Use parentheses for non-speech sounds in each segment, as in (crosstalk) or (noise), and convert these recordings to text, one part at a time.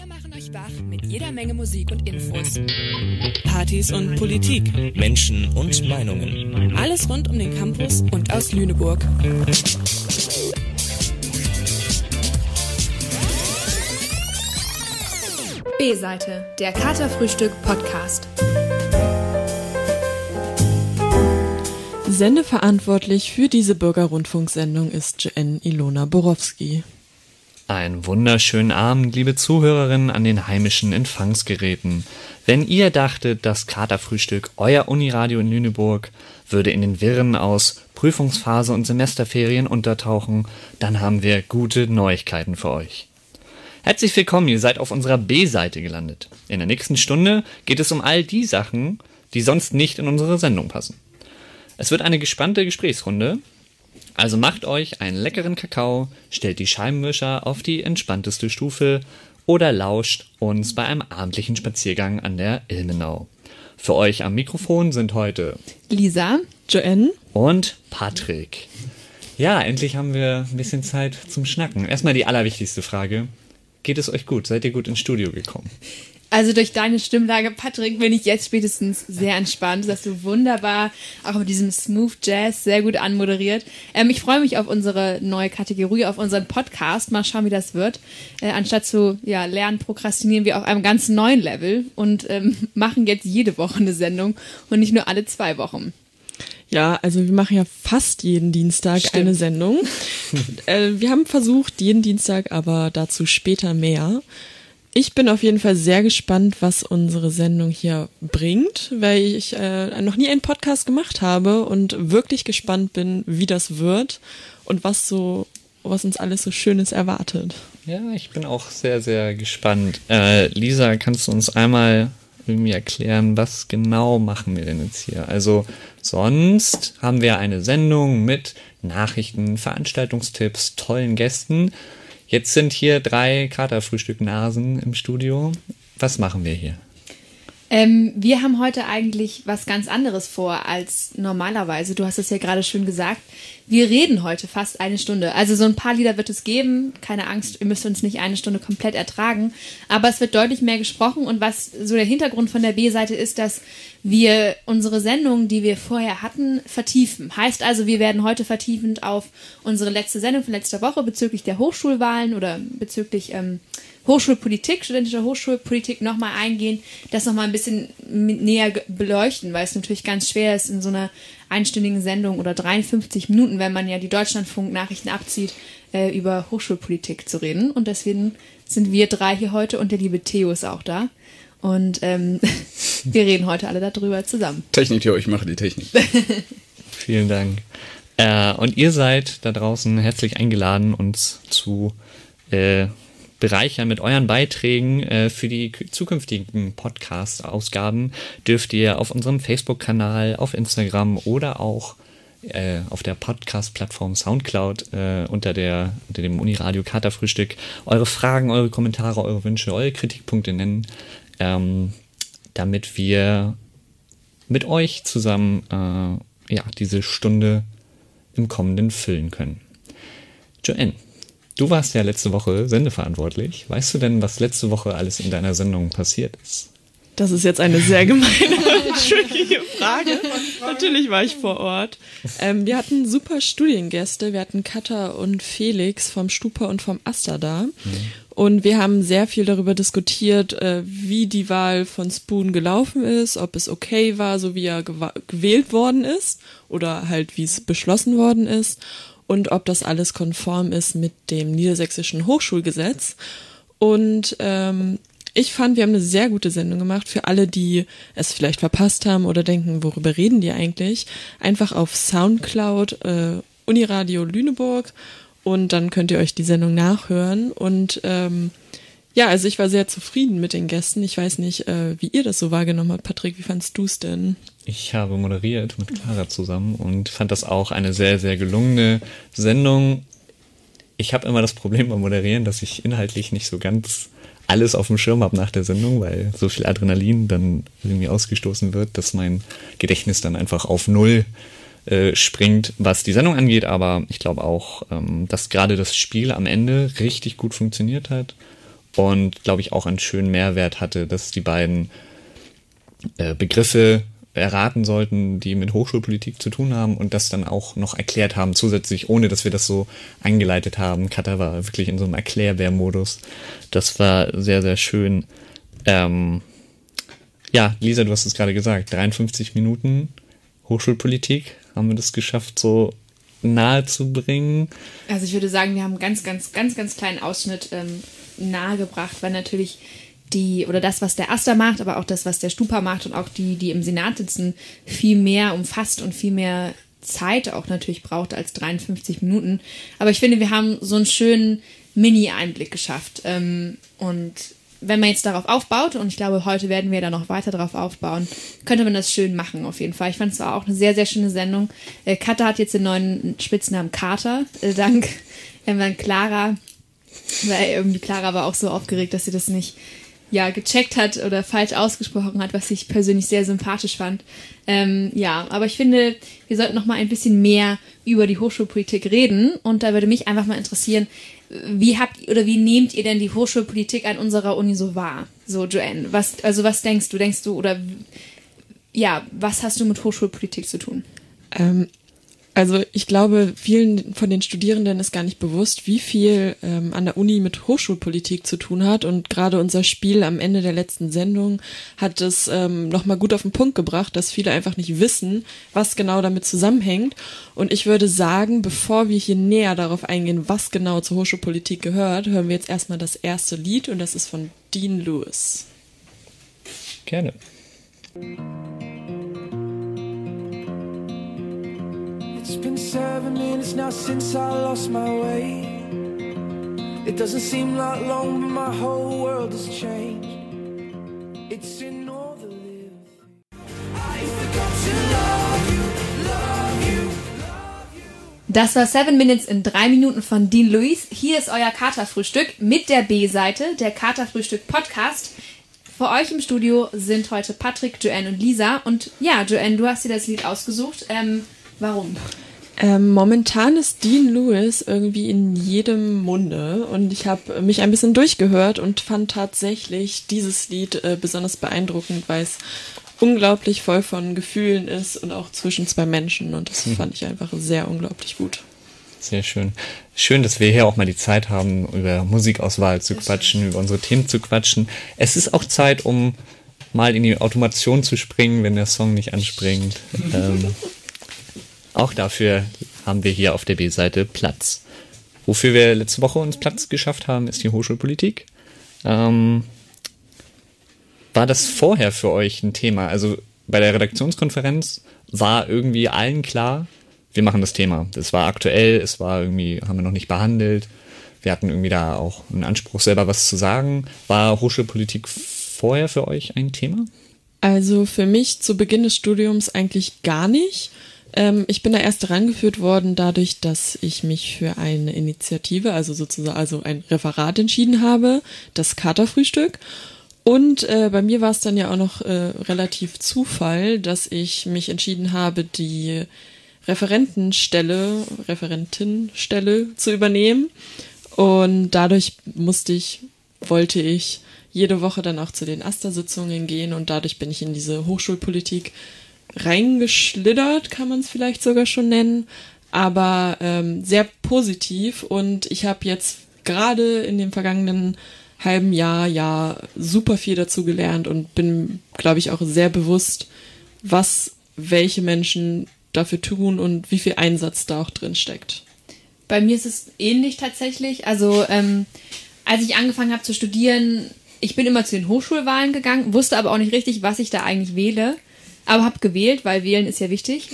Wir machen euch wach mit jeder Menge Musik und Infos. Partys und Politik. Menschen und Meinungen. Alles rund um den Campus und aus Lüneburg. B-Seite, der Katerfrühstück Podcast. Sendeverantwortlich für diese Bürgerrundfunksendung ist Joanne Ilona Borowski. Einen wunderschönen Abend, liebe Zuhörerinnen an den heimischen Empfangsgeräten. Wenn ihr dachtet, das Katerfrühstück, euer Uniradio in Lüneburg, würde in den Wirren aus Prüfungsphase und Semesterferien untertauchen, dann haben wir gute Neuigkeiten für euch. Herzlich willkommen, ihr seid auf unserer B-Seite gelandet. In der nächsten Stunde geht es um all die Sachen, die sonst nicht in unsere Sendung passen. Es wird eine gespannte Gesprächsrunde, also macht euch einen leckeren Kakao, stellt die Scheibenwischer auf die entspannteste Stufe oder lauscht uns bei einem abendlichen Spaziergang an der Ilmenau. Für euch am Mikrofon sind heute Lisa, Joanne und Patrick. Ja, endlich haben wir ein bisschen Zeit zum Schnacken. Erstmal die allerwichtigste Frage. Geht es euch gut? Seid ihr gut ins Studio gekommen? Also durch deine Stimmlage, Patrick, bin ich jetzt spätestens sehr entspannt. Das hast du wunderbar, auch mit diesem Smooth Jazz, sehr gut anmoderiert. Ähm, ich freue mich auf unsere neue Kategorie, auf unseren Podcast. Mal schauen, wie das wird. Äh, anstatt zu ja, lernen, prokrastinieren wir auf einem ganz neuen Level und ähm, (laughs) machen jetzt jede Woche eine Sendung und nicht nur alle zwei Wochen. Ja, also wir machen ja fast jeden Dienstag Stimmt. eine Sendung. (laughs) äh, wir haben versucht, jeden Dienstag, aber dazu später mehr. Ich bin auf jeden Fall sehr gespannt, was unsere Sendung hier bringt, weil ich äh, noch nie einen Podcast gemacht habe und wirklich gespannt bin, wie das wird und was so, was uns alles so Schönes erwartet. Ja, ich bin auch sehr, sehr gespannt. Äh, Lisa, kannst du uns einmal irgendwie erklären, was genau machen wir denn jetzt hier? Also sonst haben wir eine Sendung mit Nachrichten, Veranstaltungstipps, tollen Gästen. Jetzt sind hier drei Katerfrühstück-Nasen im Studio. Was machen wir hier? Ähm, wir haben heute eigentlich was ganz anderes vor als normalerweise. Du hast es ja gerade schön gesagt. Wir reden heute fast eine Stunde. Also so ein paar Lieder wird es geben. Keine Angst, ihr müsst uns nicht eine Stunde komplett ertragen. Aber es wird deutlich mehr gesprochen. Und was so der Hintergrund von der B-Seite ist, dass wir unsere Sendung, die wir vorher hatten, vertiefen. Heißt also, wir werden heute vertiefend auf unsere letzte Sendung von letzter Woche bezüglich der Hochschulwahlen oder bezüglich ähm, Hochschulpolitik, studentischer Hochschulpolitik nochmal eingehen, das nochmal ein bisschen näher beleuchten, weil es natürlich ganz schwer ist, in so einer einstündigen Sendung oder 53 Minuten, wenn man ja die Deutschlandfunk-Nachrichten abzieht, äh, über Hochschulpolitik zu reden. Und deswegen sind wir drei hier heute und der liebe Theo ist auch da. Und ähm, (laughs) wir reden heute alle darüber zusammen. Technik, Theo, ich mache die Technik. (laughs) Vielen Dank. Äh, und ihr seid da draußen herzlich eingeladen, uns zu äh, bereichern mit euren Beiträgen äh, für die zukünftigen Podcast-Ausgaben. Dürft ihr auf unserem Facebook-Kanal, auf Instagram oder auch äh, auf der Podcast-Plattform Soundcloud äh, unter, der, unter dem Uniradio Katerfrühstück eure Fragen, eure Kommentare, eure Wünsche, eure Kritikpunkte nennen ähm, damit wir mit euch zusammen äh, ja, diese Stunde im Kommenden füllen können. Joanne, du warst ja letzte Woche sendeverantwortlich. Weißt du denn, was letzte Woche alles in deiner Sendung passiert ist? Das ist jetzt eine sehr gemeine, (laughs) schwierige Frage. Natürlich war ich vor Ort. Ähm, wir hatten super Studiengäste. Wir hatten Katha und Felix vom Stupa und vom Aster da. Mhm. Und wir haben sehr viel darüber diskutiert, äh, wie die Wahl von Spoon gelaufen ist, ob es okay war, so wie er gewählt worden ist oder halt wie es beschlossen worden ist und ob das alles konform ist mit dem niedersächsischen Hochschulgesetz. Und ähm, ich fand, wir haben eine sehr gute Sendung gemacht für alle, die es vielleicht verpasst haben oder denken, worüber reden die eigentlich. Einfach auf Soundcloud, äh, Uniradio Lüneburg und dann könnt ihr euch die Sendung nachhören. Und ähm, ja, also ich war sehr zufrieden mit den Gästen. Ich weiß nicht, äh, wie ihr das so wahrgenommen habt. Patrick, wie fandst du es denn? Ich habe moderiert mit Clara zusammen und fand das auch eine sehr, sehr gelungene Sendung. Ich habe immer das Problem beim Moderieren, dass ich inhaltlich nicht so ganz alles auf dem Schirm habe nach der Sendung, weil so viel Adrenalin dann irgendwie ausgestoßen wird, dass mein Gedächtnis dann einfach auf Null äh, springt, was die Sendung angeht. Aber ich glaube auch, ähm, dass gerade das Spiel am Ende richtig gut funktioniert hat und glaube ich auch einen schönen Mehrwert hatte, dass die beiden äh, Begriffe erraten sollten, die mit Hochschulpolitik zu tun haben und das dann auch noch erklärt haben, zusätzlich, ohne dass wir das so eingeleitet haben. Kata war wirklich in so einem Erklärbär-Modus. Das war sehr, sehr schön. Ähm, ja, Lisa, du hast es gerade gesagt, 53 Minuten Hochschulpolitik haben wir das geschafft, so nahe zu bringen. Also ich würde sagen, wir haben einen ganz, ganz, ganz, ganz kleinen Ausschnitt ähm, nahegebracht, weil natürlich die, oder das, was der Aster macht, aber auch das, was der Stupa macht und auch die, die im Senat sitzen, viel mehr umfasst und viel mehr Zeit auch natürlich braucht als 53 Minuten. Aber ich finde, wir haben so einen schönen Mini-Einblick geschafft. Ähm, und wenn man jetzt darauf aufbaut, und ich glaube, heute werden wir da noch weiter darauf aufbauen, könnte man das schön machen, auf jeden Fall. Ich fand es auch eine sehr, sehr schöne Sendung. Äh, Katha hat jetzt den neuen Spitznamen Kater, äh, dank äh, Clara, weil irgendwie Clara war auch so aufgeregt, dass sie das nicht ja, gecheckt hat oder falsch ausgesprochen hat, was ich persönlich sehr sympathisch fand. Ähm, ja, aber ich finde, wir sollten noch mal ein bisschen mehr über die Hochschulpolitik reden und da würde mich einfach mal interessieren, wie habt oder wie nehmt ihr denn die Hochschulpolitik an unserer Uni so wahr? So, Joanne, was, also was denkst du? Denkst du oder ja, was hast du mit Hochschulpolitik zu tun? Ähm, also ich glaube, vielen von den Studierenden ist gar nicht bewusst, wie viel ähm, an der Uni mit Hochschulpolitik zu tun hat. Und gerade unser Spiel am Ende der letzten Sendung hat es ähm, nochmal gut auf den Punkt gebracht, dass viele einfach nicht wissen, was genau damit zusammenhängt. Und ich würde sagen, bevor wir hier näher darauf eingehen, was genau zur Hochschulpolitik gehört, hören wir jetzt erstmal das erste Lied und das ist von Dean Lewis. Gerne. It's been seven minutes now since I lost my way. It doesn't seem like long, but my whole world has changed. It's in all the things. I forgot to love you. Das war Seven Minutes in drei Minuten von Dean Lewis. Hier ist euer Katerfrühstück mit der B-Seite, der Katerfrühstück Podcast. Vor euch im Studio sind heute Patrick, Joanne und Lisa. Und ja, Joanne, du hast dir das Lied ausgesucht. Ähm, warum? Ähm, momentan ist Dean Lewis irgendwie in jedem Munde und ich habe mich ein bisschen durchgehört und fand tatsächlich dieses Lied äh, besonders beeindruckend, weil es unglaublich voll von Gefühlen ist und auch zwischen zwei Menschen und das fand ich einfach sehr unglaublich gut. Sehr schön. Schön, dass wir hier auch mal die Zeit haben, über Musikauswahl zu quatschen, über unsere Themen zu quatschen. Es ist auch Zeit, um mal in die Automation zu springen, wenn der Song nicht anspringt. ähm, (laughs) auch dafür haben wir hier auf der B-Seite Platz. Wofür wir letzte Woche uns Platz geschafft haben, ist die Hochschulpolitik. Ähm, war das vorher für euch ein Thema? Also bei der Redaktionskonferenz war irgendwie allen klar, wir machen das Thema. Das war aktuell, es war irgendwie, haben wir noch nicht behandelt. Wir hatten irgendwie da auch einen Anspruch, selber was zu sagen. War Hochschulpolitik vorher für euch ein Thema? Also für mich zu Beginn des Studiums eigentlich gar nicht. Ähm, ich bin da erst rangeführt worden dadurch, dass ich mich für eine Initiative, also sozusagen also ein Referat entschieden habe, das Katerfrühstück. Und äh, bei mir war es dann ja auch noch äh, relativ Zufall, dass ich mich entschieden habe, die Referentenstelle, Referentinstelle zu übernehmen. Und dadurch musste ich, wollte ich jede Woche dann auch zu den Aster-Sitzungen gehen und dadurch bin ich in diese Hochschulpolitik reingeschlittert, kann man es vielleicht sogar schon nennen, aber ähm, sehr positiv und ich habe jetzt gerade in dem vergangenen halben Jahr ja super viel dazu gelernt und bin, glaube ich, auch sehr bewusst, was welche Menschen dafür tun und wie viel Einsatz da auch drin steckt. Bei mir ist es ähnlich tatsächlich. Also ähm, als ich angefangen habe zu studieren, ich bin immer zu den Hochschulwahlen gegangen, wusste aber auch nicht richtig, was ich da eigentlich wähle. Aber habe gewählt, weil wählen ist ja wichtig.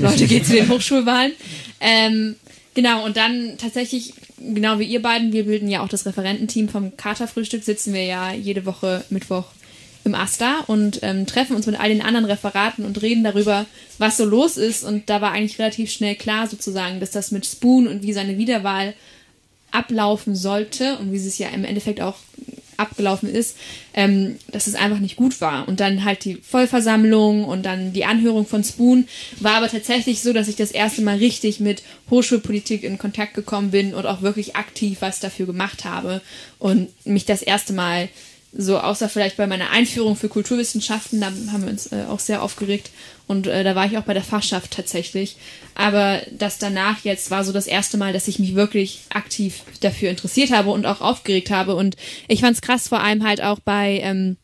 Leute, geht zu den Hochschulwahlen. Ähm, genau, und dann tatsächlich, genau wie ihr beiden, wir bilden ja auch das Referententeam vom Katerfrühstück, sitzen wir ja jede Woche Mittwoch im Asta und ähm, treffen uns mit all den anderen Referaten und reden darüber, was so los ist. Und da war eigentlich relativ schnell klar sozusagen, dass das mit Spoon und wie seine Wiederwahl ablaufen sollte und wie sie es ja im Endeffekt auch abgelaufen ist, ähm, dass es einfach nicht gut war. Und dann halt die Vollversammlung und dann die Anhörung von Spoon war aber tatsächlich so, dass ich das erste Mal richtig mit Hochschulpolitik in Kontakt gekommen bin und auch wirklich aktiv was dafür gemacht habe und mich das erste Mal so außer vielleicht bei meiner Einführung für Kulturwissenschaften, da haben wir uns äh, auch sehr aufgeregt und äh, da war ich auch bei der Fachschaft tatsächlich. Aber das danach jetzt war so das erste Mal, dass ich mich wirklich aktiv dafür interessiert habe und auch aufgeregt habe. Und ich fand es krass, vor allem halt auch bei, ähm,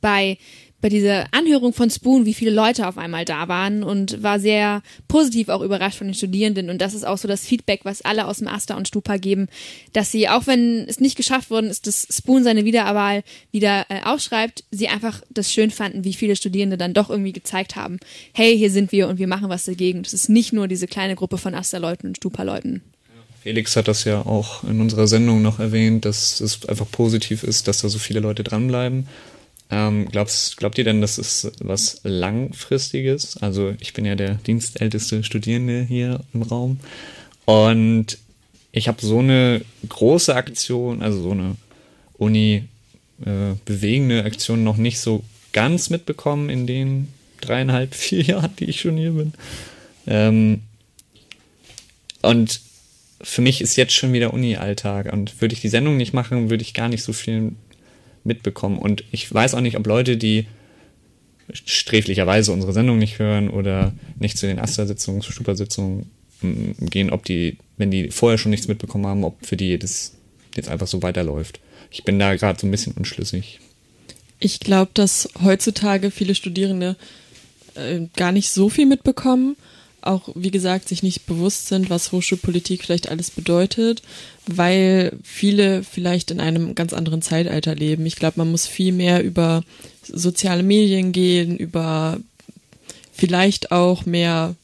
bei bei dieser Anhörung von Spoon, wie viele Leute auf einmal da waren und war sehr positiv auch überrascht von den Studierenden. Und das ist auch so das Feedback, was alle aus dem Asta und Stupa geben, dass sie, auch wenn es nicht geschafft worden ist, dass Spoon seine Wiederwahl wieder äh, aufschreibt, sie einfach das schön fanden, wie viele Studierende dann doch irgendwie gezeigt haben, hey, hier sind wir und wir machen was dagegen. Das ist nicht nur diese kleine Gruppe von Asta-Leuten und Stupa-Leuten. Felix hat das ja auch in unserer Sendung noch erwähnt, dass es einfach positiv ist, dass da so viele Leute dranbleiben. Ähm, glaubst, glaubt ihr denn, das ist was Langfristiges? Also ich bin ja der dienstälteste Studierende hier im Raum und ich habe so eine große Aktion, also so eine Uni äh, bewegende Aktion noch nicht so ganz mitbekommen in den dreieinhalb, vier (laughs) Jahren, die ich schon hier bin. Ähm, und für mich ist jetzt schon wieder Uni-Alltag und würde ich die Sendung nicht machen, würde ich gar nicht so viel mitbekommen. Und ich weiß auch nicht, ob Leute, die sträflicherweise unsere Sendung nicht hören oder nicht zu den Asta-Sitzungen, zu Stupa-Sitzungen mm, gehen, ob die, wenn die vorher schon nichts mitbekommen haben, ob für die das jetzt einfach so weiterläuft. Ich bin da gerade so ein bisschen unschlüssig. Ich glaube, dass heutzutage viele Studierende äh, gar nicht so viel mitbekommen auch, wie gesagt, sich nicht bewusst sind, was Hochschulpolitik vielleicht alles bedeutet, weil viele vielleicht in einem ganz anderen Zeitalter leben. Ich glaube, man muss viel mehr über soziale Medien gehen, über vielleicht auch mehr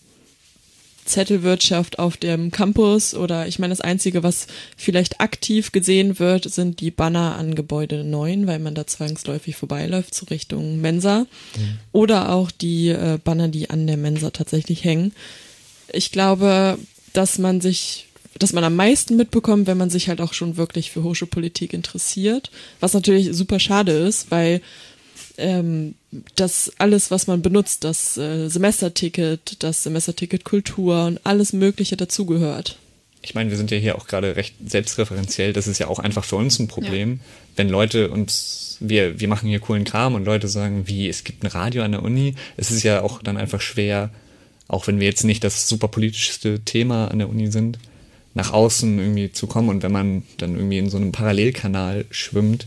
Zettelwirtschaft auf dem Campus oder ich meine, das Einzige, was vielleicht aktiv gesehen wird, sind die Banner an Gebäude 9, weil man da zwangsläufig vorbeiläuft zur Richtung Mensa. Mhm. Oder auch die äh, Banner, die an der Mensa tatsächlich hängen. Ich glaube, dass man sich dass man am meisten mitbekommt, wenn man sich halt auch schon wirklich für Hochschulpolitik interessiert. Was natürlich super schade ist, weil ähm, das alles, was man benutzt, das äh, Semesterticket, das Semesterticket Kultur und alles Mögliche dazugehört. Ich meine, wir sind ja hier auch gerade recht selbstreferenziell. Das ist ja auch einfach für uns ein Problem, ja. wenn Leute uns, wir, wir machen hier coolen Kram und Leute sagen, wie, es gibt ein Radio an der Uni. Es ist ja auch dann einfach schwer, auch wenn wir jetzt nicht das super politischste Thema an der Uni sind, nach außen irgendwie zu kommen. Und wenn man dann irgendwie in so einem Parallelkanal schwimmt,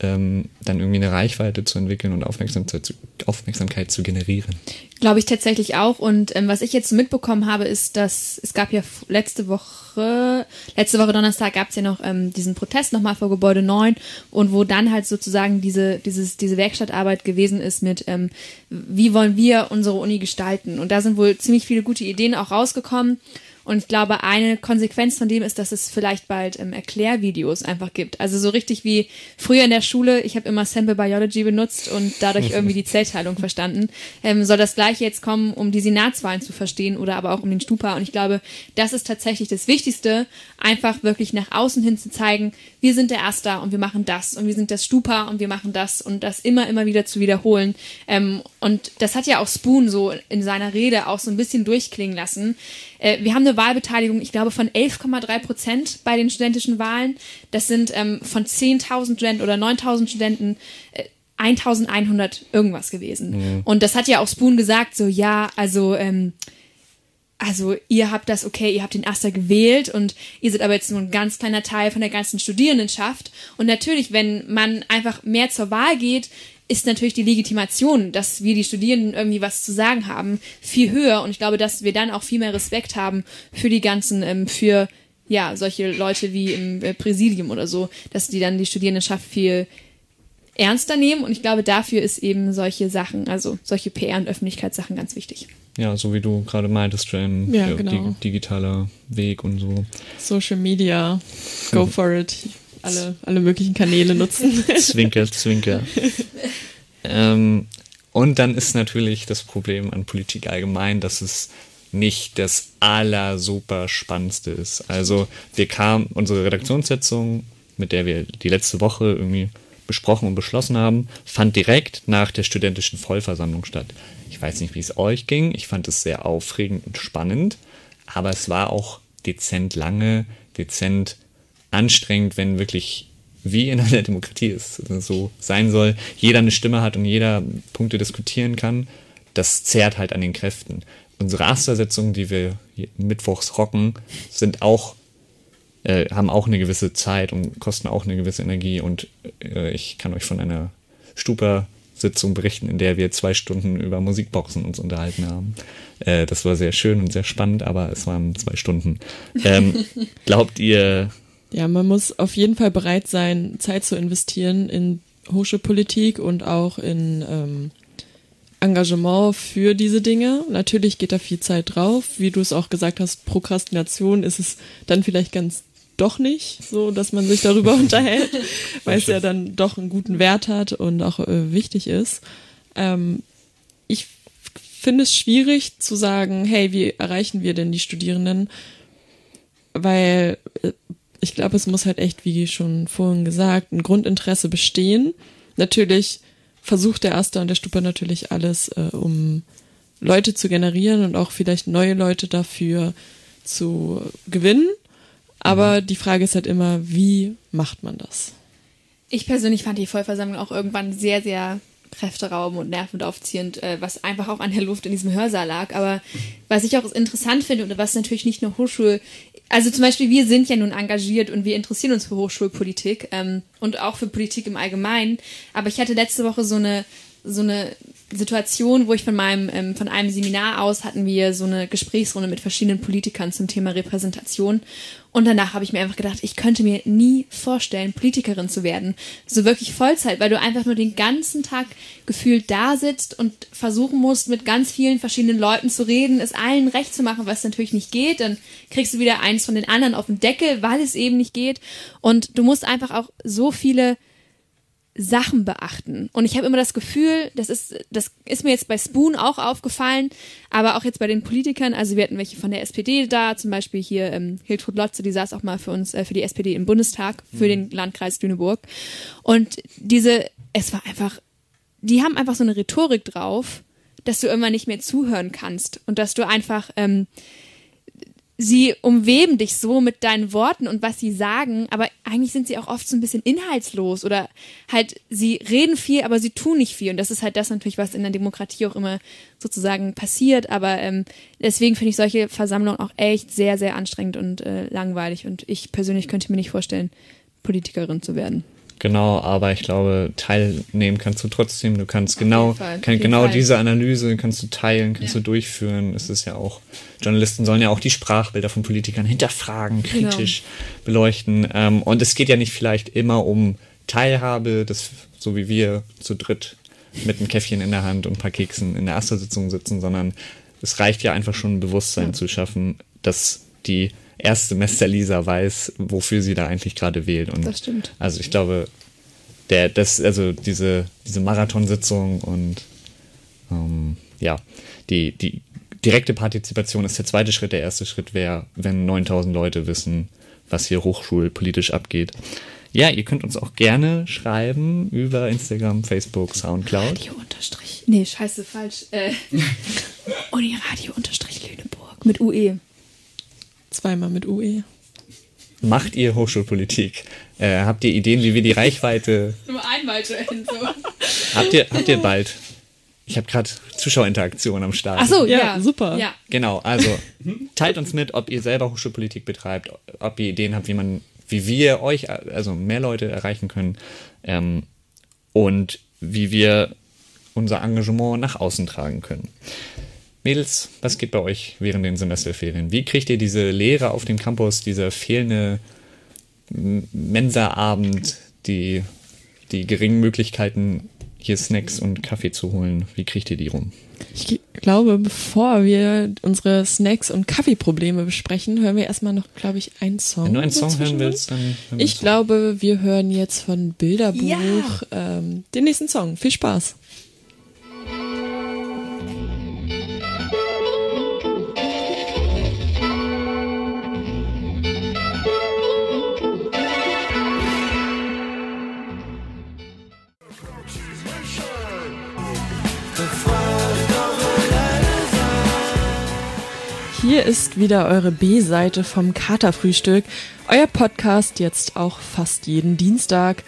ähm, dann irgendwie eine Reichweite zu entwickeln und Aufmerksamkeit zu, Aufmerksamkeit zu generieren. Glaube ich tatsächlich auch. Und ähm, was ich jetzt mitbekommen habe, ist, dass es gab ja letzte Woche, letzte Woche Donnerstag gab es ja noch ähm, diesen Protest nochmal vor Gebäude 9 und wo dann halt sozusagen diese, dieses, diese Werkstattarbeit gewesen ist mit, ähm, wie wollen wir unsere Uni gestalten. Und da sind wohl ziemlich viele gute Ideen auch rausgekommen. Und ich glaube, eine Konsequenz von dem ist, dass es vielleicht bald ähm, Erklärvideos einfach gibt. Also so richtig wie früher in der Schule, ich habe immer Sample Biology benutzt und dadurch (laughs) irgendwie die Zellteilung verstanden. Ähm, soll das gleiche jetzt kommen, um die Senatswahlen zu verstehen oder aber auch um den Stupa. Und ich glaube, das ist tatsächlich das Wichtigste, einfach wirklich nach außen hin zu zeigen, wir sind der Erster und wir machen das und wir sind das Stupa und wir machen das und das immer, immer wieder zu wiederholen. Ähm, und das hat ja auch Spoon so in seiner Rede auch so ein bisschen durchklingen lassen. Äh, wir haben eine Wahlbeteiligung, ich glaube, von 11,3 Prozent bei den studentischen Wahlen. Das sind ähm, von 10.000 Studenten oder 9.000 Studenten äh, 1100 irgendwas gewesen. Mhm. Und das hat ja auch Spoon gesagt, so ja, also ähm, also ihr habt das, okay, ihr habt den Aster gewählt und ihr seid aber jetzt nur ein ganz kleiner Teil von der ganzen Studierendenschaft. Und natürlich, wenn man einfach mehr zur Wahl geht, ist natürlich die Legitimation, dass wir die Studierenden irgendwie was zu sagen haben, viel höher. Und ich glaube, dass wir dann auch viel mehr Respekt haben für die ganzen, ähm, für ja, solche Leute wie im äh, Präsidium oder so, dass die dann die Studierendenschaft viel ernster nehmen. Und ich glaube, dafür ist eben solche Sachen, also solche PR- und Öffentlichkeitssachen ganz wichtig. Ja, so wie du gerade meintest, Jen, ja, genau. digitaler Weg und so. Social Media, go for it alle, alle möglichen Kanäle nutzen. (laughs) zwinker, zwinker. ähm, und dann ist natürlich das Problem an Politik allgemein, dass es nicht das aller super spannendste ist. Also wir kamen, unsere Redaktionssitzung mit der wir die letzte Woche irgendwie besprochen und beschlossen haben, fand direkt nach der studentischen Vollversammlung statt. Ich weiß nicht, wie es euch ging. Ich fand es sehr aufregend und spannend, aber es war auch dezent lange, dezent anstrengend, wenn wirklich wie in einer (laughs) Demokratie es so sein soll, jeder eine Stimme hat und jeder Punkte diskutieren kann. Das zehrt halt an den Kräften. Unsere Astersitzungen, die wir mittwochs rocken, sind auch äh, haben auch eine gewisse Zeit und kosten auch eine gewisse Energie. Und äh, ich kann euch von einer Stupa-Sitzung berichten, in der wir zwei Stunden über Musikboxen uns unterhalten haben. Äh, das war sehr schön und sehr spannend, aber es waren zwei Stunden. Ähm, (laughs) glaubt ihr? Ja, man muss auf jeden Fall bereit sein, Zeit zu investieren in Hochschulpolitik und auch in ähm, Engagement für diese Dinge. Natürlich geht da viel Zeit drauf. Wie du es auch gesagt hast, Prokrastination ist es dann vielleicht ganz doch nicht, so dass man sich darüber (laughs) unterhält, weil es ja dann doch einen guten Wert hat und auch äh, wichtig ist. Ähm, ich finde es schwierig zu sagen, hey, wie erreichen wir denn die Studierenden? Weil äh, ich glaube, es muss halt echt, wie schon vorhin gesagt, ein Grundinteresse bestehen. Natürlich versucht der Aster und der Stupa natürlich alles, äh, um Leute zu generieren und auch vielleicht neue Leute dafür zu gewinnen. Aber mhm. die Frage ist halt immer, wie macht man das? Ich persönlich fand die Vollversammlung auch irgendwann sehr, sehr kräfteraubend und nervend aufziehend, äh, was einfach auch an der Luft in diesem Hörsaal lag. Aber was ich auch interessant finde und was natürlich nicht nur Hochschul, also zum Beispiel wir sind ja nun engagiert und wir interessieren uns für Hochschulpolitik ähm, und auch für Politik im Allgemeinen. Aber ich hatte letzte Woche so eine so eine Situation, wo ich von meinem, ähm, von einem Seminar aus hatten wir so eine Gesprächsrunde mit verschiedenen Politikern zum Thema Repräsentation. Und danach habe ich mir einfach gedacht, ich könnte mir nie vorstellen, Politikerin zu werden. So wirklich Vollzeit, weil du einfach nur den ganzen Tag gefühlt da sitzt und versuchen musst, mit ganz vielen verschiedenen Leuten zu reden, es allen recht zu machen, was natürlich nicht geht. Dann kriegst du wieder eins von den anderen auf den Deckel, weil es eben nicht geht. Und du musst einfach auch so viele Sachen beachten. Und ich habe immer das Gefühl, das ist, das ist mir jetzt bei Spoon auch aufgefallen, aber auch jetzt bei den Politikern, also wir hatten welche von der SPD da, zum Beispiel hier ähm, Hiltrud Lotze, die saß auch mal für uns, äh, für die SPD im Bundestag, für mhm. den Landkreis Lüneburg. Und diese, es war einfach, die haben einfach so eine Rhetorik drauf, dass du immer nicht mehr zuhören kannst und dass du einfach ähm, sie umweben dich so mit deinen Worten und was sie sagen, aber eigentlich sind sie auch oft so ein bisschen inhaltslos oder halt, sie reden viel, aber sie tun nicht viel. Und das ist halt das natürlich, was in der Demokratie auch immer sozusagen passiert. Aber ähm, deswegen finde ich solche Versammlungen auch echt sehr, sehr anstrengend und äh, langweilig. Und ich persönlich könnte mir nicht vorstellen, Politikerin zu werden. Genau, aber ich glaube, teilnehmen kannst du trotzdem. Du kannst genau, kann, genau Fall. diese Analyse kannst du teilen, kannst ja. du durchführen. Es ist ja auch, Journalisten sollen ja auch die Sprachbilder von Politikern hinterfragen, genau. kritisch genau. beleuchten. Ähm, und es geht ja nicht vielleicht immer um Teilhabe, das, so wie wir zu dritt mit einem Käffchen in der Hand und ein paar Keksen in der Astersitzung sitzen, sondern es reicht ja einfach schon ein Bewusstsein ja. zu schaffen, dass die Erstsemester Lisa weiß, wofür sie da eigentlich gerade wählt. Und das stimmt. Also ich glaube, der, das, also diese, diese Marathonsitzung und ähm, ja, die, die direkte Partizipation ist der zweite Schritt. Der erste Schritt wäre, wenn 9000 Leute wissen, was hier hochschulpolitisch abgeht. Ja, ihr könnt uns auch gerne schreiben über Instagram, Facebook, Soundcloud. Radio unterstrich. Nee, scheiße, falsch. Äh, (laughs) Uniradio unterstrich Lüneburg mit UE. Zweimal mit UE. Macht ihr Hochschulpolitik? Äh, habt ihr Ideen, wie wir die Reichweite. Nur einmal schon so. habt, ihr, habt ihr bald. Ich habe gerade Zuschauerinteraktion am Start. Ach so, ja, ja, super. Ja. Genau, also teilt uns mit, ob ihr selber Hochschulpolitik betreibt, ob ihr Ideen habt, wie man, wie wir euch, also mehr Leute erreichen können ähm, und wie wir unser Engagement nach außen tragen können. Mädels, was geht bei euch während den Semesterferien? Wie kriegt ihr diese Lehre auf dem Campus, dieser fehlende Mensaabend, die, die geringen Möglichkeiten, hier Snacks und Kaffee zu holen? Wie kriegt ihr die rum? Ich glaube, bevor wir unsere Snacks- und Kaffeeprobleme besprechen, hören wir erstmal noch, glaube ich, einen Song. Wenn du einen Song hören willst, dann. Ich glaube, wir hören jetzt von Bilderbuch ja. ähm, den nächsten Song. Viel Spaß. Hier ist wieder eure B-Seite vom Katerfrühstück. Euer Podcast jetzt auch fast jeden Dienstag.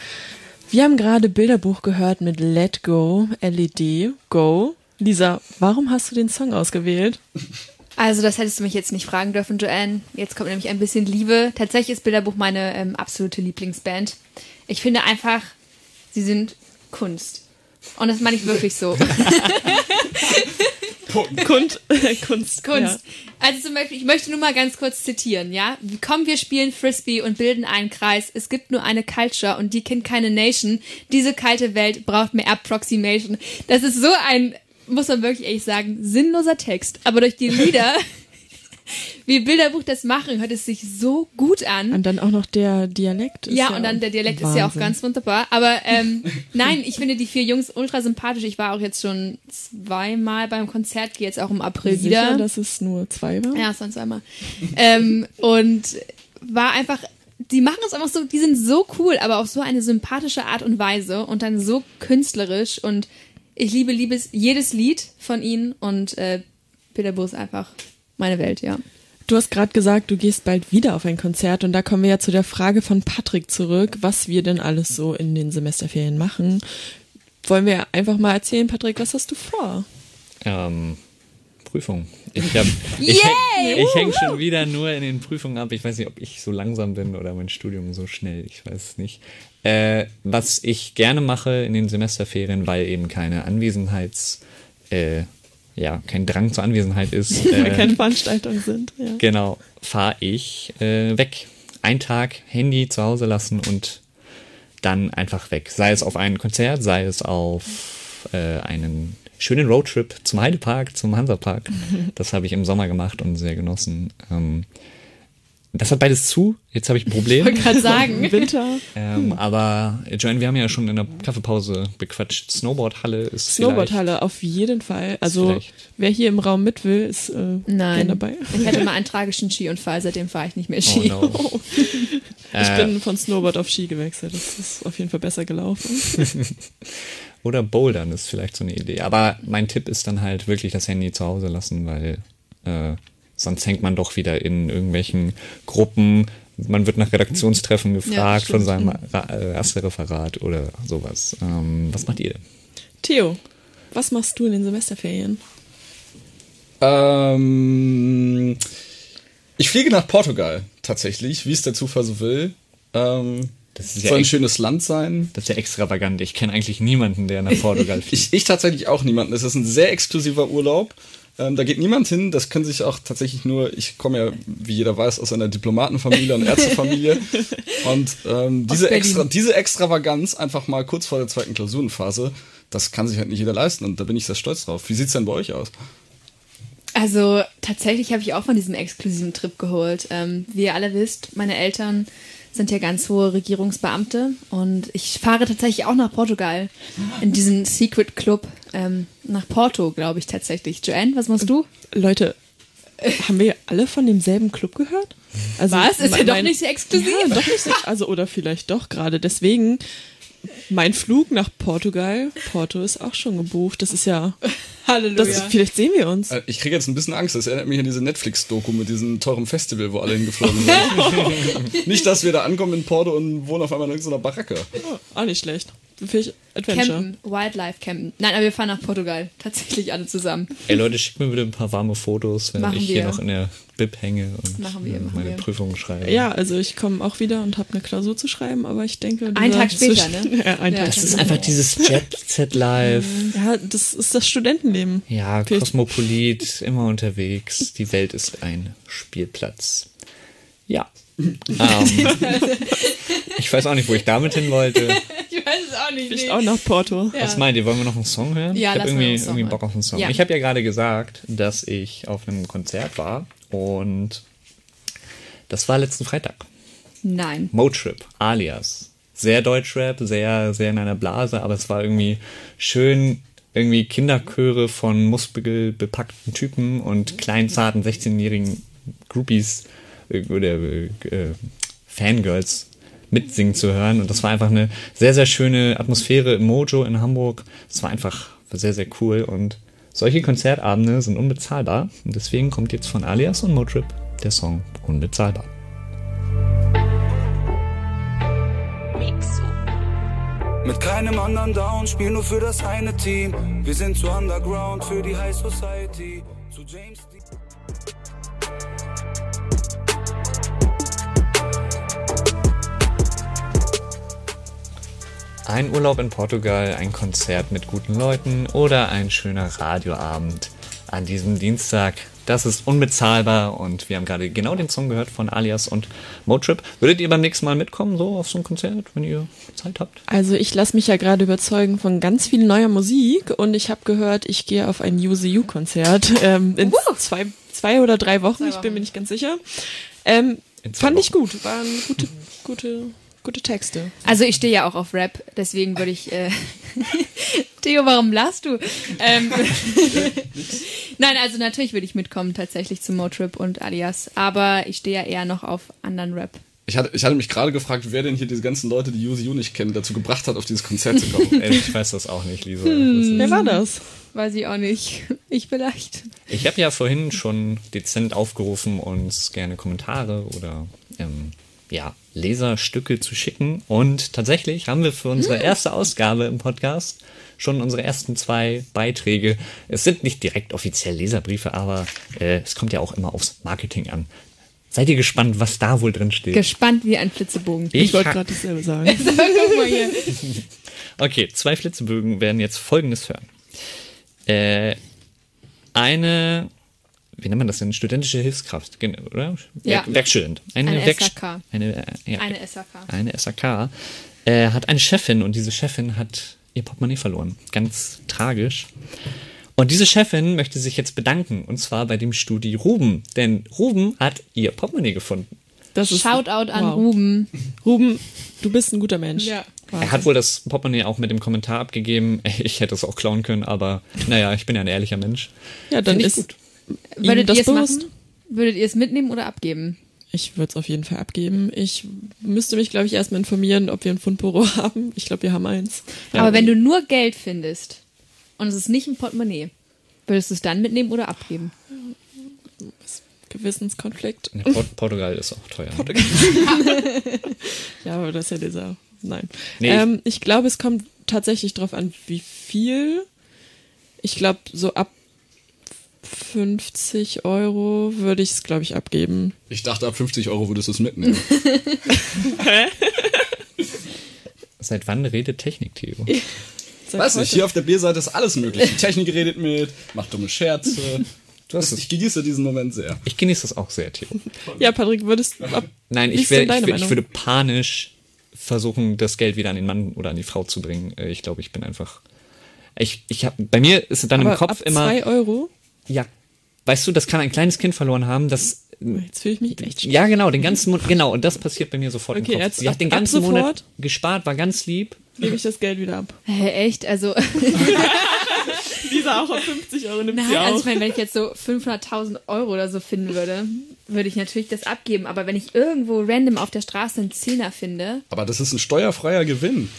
Wir haben gerade Bilderbuch gehört mit Let Go, LED, Go. Lisa, warum hast du den Song ausgewählt? Also, das hättest du mich jetzt nicht fragen dürfen, Joanne. Jetzt kommt nämlich ein bisschen Liebe. Tatsächlich ist Bilderbuch meine ähm, absolute Lieblingsband. Ich finde einfach, sie sind Kunst. Und das meine ich wirklich so. (laughs) Kunst. (laughs) Kunst. (laughs) Kunst. Ja. Also zum Beispiel, ich möchte nur mal ganz kurz zitieren, ja? Komm, wir spielen Frisbee und bilden einen Kreis. Es gibt nur eine Culture und die kennt keine Nation. Diese kalte Welt braucht mehr Approximation. Das ist so ein, muss man wirklich ehrlich sagen, sinnloser Text. Aber durch die Lieder, (laughs) wie Bilderbuch das machen, hört es sich so gut an. Und dann auch noch der Dialekt. ist Ja, und dann der Dialekt ist ja auch Wahnsinn. ganz wunderbar. Aber ähm, (laughs) nein, ich finde die vier Jungs ultra sympathisch. Ich war auch jetzt schon zweimal beim Konzert, gehe jetzt auch im April Sicher, wieder. dass es nur zwei war? Ja, sonst einmal. ähm, und war einfach, die machen es einfach so, die sind so cool, aber auf so eine sympathische Art und Weise und dann so künstlerisch und ich liebe, liebes jedes Lied von ihnen und äh, Peter ist einfach meine Welt, ja. Du hast gerade gesagt, du gehst bald wieder auf ein Konzert und da kommen wir ja zu der Frage von Patrick zurück, was wir denn alles so in den Semesterferien machen. Wollen wir einfach mal erzählen, Patrick, was hast du vor? Ähm, Prüfung. Ich, hab, ich, häng, ich häng schon wieder nur in den Prüfungen ab. Ich weiß nicht, ob ich so langsam bin oder mein Studium so schnell. Ich weiß es nicht. Äh, was ich gerne mache in den Semesterferien, weil eben keine Anwesenheits, äh, ja, kein Drang zur Anwesenheit ist. (laughs) Weil Äh, keine Veranstaltungen sind. Ja. Genau, fahre ich äh, weg. Ein Tag Handy zu Hause lassen und dann einfach weg. Sei es auf ein Konzert, sei es auf äh, einen schönen Roadtrip zum Heidepark, zum Hansapark. (laughs) Das habe ich im Sommer gemacht und sehr genossen. Ähm, das hat beides zu. Jetzt habe ich ein Problem. Kann sagen. (laughs) Winter. Ähm, aber äh, Joanne, wir haben ja schon in der Kaffeepause bequatscht. Snowboardhalle ist Snowboardhalle auf jeden Fall. Also wer hier im Raum mit will, ist äh, gern Nein. dabei. Ich hatte mal einen tragischen Skiunfall, seitdem fahre ich nicht mehr vielleicht. Ski. Oh no. (laughs) Ich Äh, bin von Snowboard auf Ski gewechselt. Das ist auf jeden Fall besser gelaufen. (laughs) Oder Bouldern ist vielleicht so eine Idee. Aber mein Tipp ist dann halt wirklich das Handy zu Hause lassen, weil äh, sonst hängt man doch wieder in irgendwelchen Gruppen. Man wird nach Redaktionstreffen gefragt von stimmt. seinem Ra äh, oder sowas. Ähm, was macht ihr denn? Theo, was machst du in den Semesterferien? Ähm, ich fliege nach Portugal tatsächlich, wie es der Zufall so will. Ähm, Das ist soll ja ein schönes Land sein. Das ist ja extravagant. Ich kenne eigentlich niemanden, der nach Portugal (laughs) fliegt. Ich, ich tatsächlich auch niemanden. Es ist ein sehr exklusiver Urlaub. Ähm, da geht niemand hin. Das können sich auch tatsächlich nur, ich komme ja, wie jeder weiß, aus einer Diplomatenfamilie und Ärztefamilie. (laughs) und ähm, diese, extra, diese Extravaganz einfach mal kurz vor der zweiten Klausurenphase, das kann sich halt nicht jeder leisten. Und da bin ich sehr stolz drauf. Wie sieht's denn bei euch aus? Also tatsächlich habe ich auch von diesem exklusiven Trip geholt. Ähm, wie ihr alle wisst, meine Eltern sind ja ganz hohe Regierungsbeamte und ich fahre tatsächlich auch nach Portugal in diesen Secret Club ähm, nach Porto, glaube ich tatsächlich. Joanne, was machst du? Leute, haben wir alle von demselben Club gehört? Also Was? Ist ja mein- doch nicht so exklusiv. Ja, doch nicht so, also oder vielleicht doch gerade. Deswegen mein Flug nach Portugal, Porto ist auch schon gebucht. Das ist ja, Halleluja. das vielleicht sehen wir uns. Äh, Ich kriege jetzt ein bisschen Angst. Das erinnert mich an diese Netflix-Doku mit diesem teuren Festival, wo alle hingeflogen sind. (laughs) nicht, dass wir da ankommen in Porto und wohnen auf einmal in irgendeiner Baracke. Oh, auch nicht schlecht. Vielleicht Adventure. Campen, Wildlife Campen. Nein, aber wir fahren nach Portugal. Tatsächlich alle zusammen. Ey Leute, schickt mir bitte ein paar warme Fotos, wenn Machen ich hier wir. noch in der Bib hänge und wir, meine wir. Prüfung schreibe. Ja, also ich komme auch wieder und habe eine Klausur zu schreiben, aber ich denke. Ein Tag später, Zwischen- ne? (laughs) ja, ein Ja. Tag Das ist einfach dieses Jet Set Life. Ja, das ist das Studentenleben. Ja, Kosmopolit, immer unterwegs. Die Welt ist ein Spielplatz. Ja. (laughs) ähm, ich weiß auch nicht, wo ich damit hin wollte. (laughs) Ich weiß es auch nicht. Vielleicht auch nach Porto. Ja. Was meint ihr? Wollen wir noch einen Song hören? Ja, ich habe irgendwie, irgendwie. Bock auf einen Song. Ja. Ich habe ja gerade gesagt, dass ich auf einem Konzert war und das war letzten Freitag. Nein. Motrip, alias. Sehr Deutschrap, sehr, sehr in einer Blase, aber es war irgendwie schön, irgendwie Kinderchöre von muskelbepackten Typen und kleinen, zarten 16-jährigen Groupies äh, oder äh, Fangirls mitsingen zu hören. Und das war einfach eine sehr, sehr schöne Atmosphäre im Mojo in Hamburg. Es war einfach sehr, sehr cool und Solche Konzertabende sind unbezahlbar und deswegen kommt jetzt von Alias und Motrip der Song Unbezahlbar. Mit keinem anderen down, spiel nur für das eine Team. Wir sind zu underground für die High Society. Zu James Dean. Ein Urlaub in Portugal, ein Konzert mit guten Leuten oder ein schöner Radioabend an diesem Dienstag. Das ist unbezahlbar und wir haben gerade genau den Song gehört von Alias und Motrip. Würdet ihr beim nächsten Mal mitkommen, so auf so ein Konzert, wenn ihr Zeit habt? Also ich lasse mich ja gerade überzeugen von ganz viel neuer Musik und ich habe gehört, ich gehe auf ein UCU-Konzert (laughs) ähm, in zwei, zwei oder drei Wochen, ich bin mir nicht ganz sicher. Ähm, fand ich Wochen. gut, waren gute, gute, gute Texte. Also ich stehe ja auch auf Rap, deswegen würde ich. Äh (laughs) Theo, warum lachst du? Ähm, (laughs) Nein, also natürlich würde ich mitkommen tatsächlich zum Motrip und Alias, aber ich stehe ja eher noch auf anderen Rap. Ich hatte, ich hatte mich gerade gefragt, wer denn hier diese ganzen Leute, die USU nicht kennen, dazu gebracht hat, auf dieses Konzert zu kommen. (laughs) Ey, ich weiß das auch nicht, Lisa. Das Wer war das? Weiß ich auch nicht. Ich vielleicht. ich habe ja vorhin schon dezent aufgerufen, uns gerne Kommentare oder ähm, ja, Leserstücke zu schicken. Und tatsächlich haben wir für unsere erste Ausgabe im Podcast schon unsere ersten zwei Beiträge. Es sind nicht direkt offiziell Leserbriefe, aber äh, es kommt ja auch immer aufs Marketing an. Seid ihr gespannt, was da wohl drin steht? Gespannt wie ein Flitzebogen. Ich wollte ha- gerade dasselbe (laughs) sagen. Guck mal hier. (laughs) Okay, zwei Flitzebögen werden jetzt folgendes hören. Äh, eine, wie nennt man das denn? Studentische Hilfskraft, oder? Ja. Werk- Werkstudent. Eine, Eine Werkst- SAK. Eine, äh, ja, Eine SAK. Eine SAK. Äh, hat eine Chefin und diese Chefin hat ihr Portemonnaie verloren. Ganz tragisch. Und diese Chefin möchte sich jetzt bedanken, und zwar bei dem Studi Ruben. Denn Ruben hat ihr Portemonnaie gefunden. Das ist, Shoutout an wow. Ruben. Ruben, du bist ein guter Mensch. Ja. Er hat wohl das Portemonnaie auch mit dem Kommentar abgegeben. (laughs) Ich hätte es auch klauen können, aber naja, ich bin ja ein ehrlicher Mensch. Ja, dann ist gut. Würdet ihr es machen? Würdet ihr es mitnehmen oder abgeben? Ich würde es auf jeden Fall abgeben. Ich müsste mich, glaube ich, erstmal informieren, ob wir ein Fundbüro (laughs) haben. Ich glaube, wir haben eins. Aber wenn du nur Geld findest und es ist nicht ein Portemonnaie, würdest du es dann mitnehmen oder abgeben? Gewissenskonflikt. Ja, Port Portugal ist auch teuer. (laughs) Ja, aber das ist ja dieser. Nein. Nee, ähm, ich glaube, es kommt tatsächlich drauf an, wie viel. Ich glaube, so ab 50 Euro würde ich es, glaube ich, abgeben. Ich dachte, ab 50 Euro würdest du es mitnehmen. (laughs) Seit wann redet Technik, Theo? Seit Weiß nicht, hier auf der B-Seite ist alles möglich. Die Technik redet mit, macht dumme Scherze. Du hast Ich genieße diesen Moment sehr. Ich genieße das auch sehr, Theo. Ja, Patrick, würdest du ab. Nein, ich, wär, ich, wär, ich würde panisch versuchen, das Geld wieder an den Mann oder an die Frau zu bringen. Äh, Ich glaube, ich bin einfach. Ich, ich hab, bei mir ist es dann aber im Kopf ab immer. zwei Euro? Ja. Weißt du, das kann ein kleines Kind verloren haben, das. Jetzt fühle ich mich echt schlecht. Ja, genau, den ganzen Monat. Genau, und das passiert bei mir sofort Okay, im Kopf. jetzt Sie ab- hat den ganzen Monat gespart, war ganz lieb. Gebe ich das Geld wieder ab. (laughs) Hä, echt? Also, (laughs) Lisa auch auf 50 Euro nimmt nein, also ich meine, wenn ich jetzt so 500.000 Euro oder so finden würde, würde ich natürlich das abgeben. Aber wenn ich irgendwo random auf der Straße einen Zehner finde, Aber das ist ein steuerfreier Gewinn.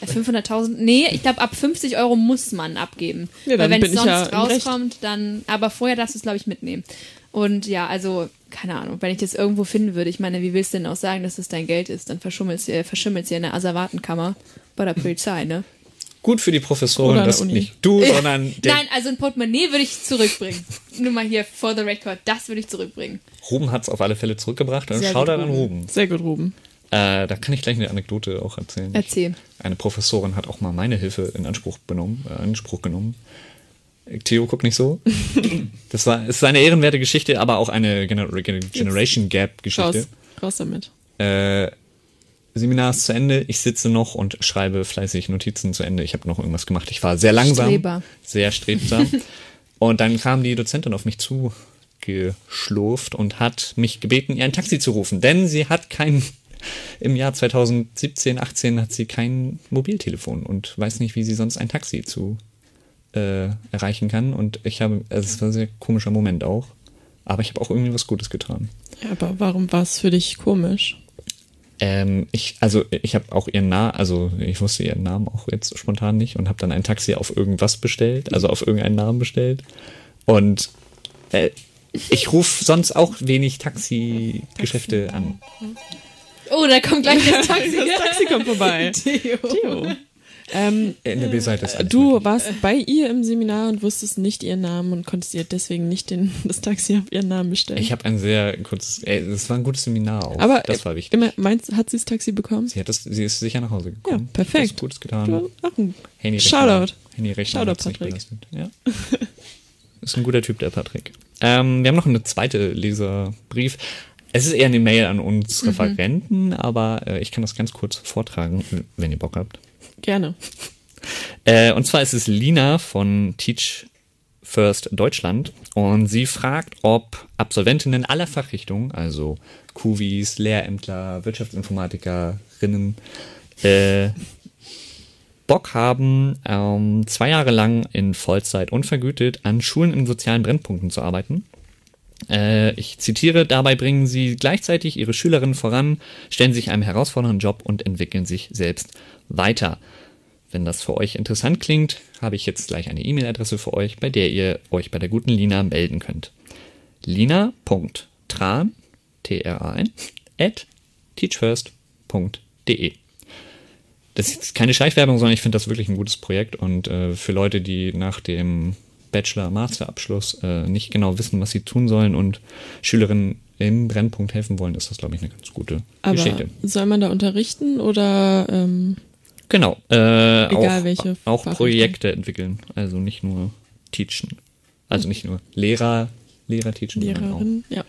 Äh, 500.000, nee, ich glaube, ab 50 Euro muss man abgeben. Ja, dann Weil wenn es sonst ja rauskommt, dann, aber vorher darfst du es, glaube ich, mitnehmen. Und ja, also, keine Ahnung, wenn ich das irgendwo finden würde, ich meine, wie willst du denn auch sagen, dass es dein Geld ist? Dann verschimmelst du, äh, verschimmelst in der Asservatenkammer bei der Polizei, ne? Gut für die der dass Uni. nicht du, (laughs) sondern der Nein, also ein Portemonnaie würde ich zurückbringen. Nur mal hier for the record, das würde ich zurückbringen. Ruben hat es auf alle Fälle zurückgebracht. Und Sehr schau da an. Ruben. Sehr gut, Ruben. Äh, da kann ich gleich eine Anekdote auch erzählen. Erzähl. Eine Professorin hat auch mal meine Hilfe in Anspruch, benommen, äh, Anspruch genommen. Theo, guck nicht so. (laughs) Das war, es ist eine ehrenwerte Geschichte, aber auch eine Gener Generation Gap Geschichte. Raus. Raus damit. Äh, Seminar ist zu Ende, ich sitze noch und schreibe fleißig Notizen zu Ende. Ich habe noch irgendwas gemacht. Ich war sehr langsam, Streber. sehr strebsam. (laughs) und dann kam die Dozentin auf mich zugeschlurft und hat mich gebeten, ihr ein Taxi zu rufen, denn sie hat kein im Jahr 2017, 18 hat sie kein Mobiltelefon und weiß nicht, wie sie sonst ein Taxi zu äh, erreichen kann. Und ich habe, also es war ein sehr komischer Moment auch. Aber ich habe auch irgendwie was Gutes getan. Ja, aber warum war es für dich komisch? Ähm, ich, also ich habe auch ihren Namen, also ich wusste ihren Namen auch jetzt spontan nicht und habe dann ein Taxi auf irgendwas bestellt, also auf irgendeinen Namen bestellt. Und äh, ich rufe sonst auch wenig Taxi-Geschäfte an. Oh, da kommt gleich das (laughs) Taxi. Das Taxi kommt vorbei. (laughs) Theo. Theo. Ähm, In der B-Seite ist alles du möglich. warst bei ihr im Seminar und wusstest nicht ihren Namen und konntest ihr deswegen nicht den, (laughs) das Taxi auf ihren Namen bestellen. Ich habe ein sehr kurzes, ey, das war ein gutes Seminar auch. Aber das war wichtig. Immer, meinst, hat sie das Taxi bekommen? Sie, hat das, sie ist sicher nach Hause gekommen. Ja, perfekt. Hat was Gutes getan. Du, ein Handy Shoutout. Handy Shoutout, hat's nicht Patrick. Ja. ist ein guter Typ, der Patrick. Ähm, wir haben noch eine zweite Leserbrief. Es ist eher eine Mail an uns Referenten, aber äh, ich kann das ganz kurz vortragen, wenn ihr Bock habt. Gerne. (laughs) Äh, und zwar ist es Lina von Teach First Deutschland und sie fragt, ob Absolventinnen aller Fachrichtungen, also Kuvis, Lehrämtler, Wirtschaftsinformatikerinnen, äh, Bock haben, ähm, zwei Jahre lang in Vollzeit unvergütet an Schulen in sozialen Brennpunkten zu arbeiten. Äh, ich zitiere, dabei bringen sie gleichzeitig ihre Schülerinnen voran, stellen sich einem herausfordernden Job und entwickeln sich selbst weiter. Wenn das für euch interessant klingt, habe ich jetzt gleich eine E-Mail-Adresse für euch, bei der ihr euch bei der guten Lina melden könnt. lina.tran, T-R-A-N, at teachfirst.de. Das ist keine Schleichwerbung, sondern ich finde das wirklich ein gutes Projekt und äh, für Leute, die nach dem Bachelor-Master-Abschluss äh, nicht genau wissen, was sie tun sollen und Schülerinnen im Brennpunkt helfen wollen, ist das, glaube ich, eine ganz gute Aber Geschichte. soll man da unterrichten oder ähm, Genau. Äh, Egal auch, welche auch Fachrichtung. Projekte entwickeln. Also nicht nur teachen. Also nicht nur Lehrer, Lehrer teachen, sondern Lehrerin? Ja.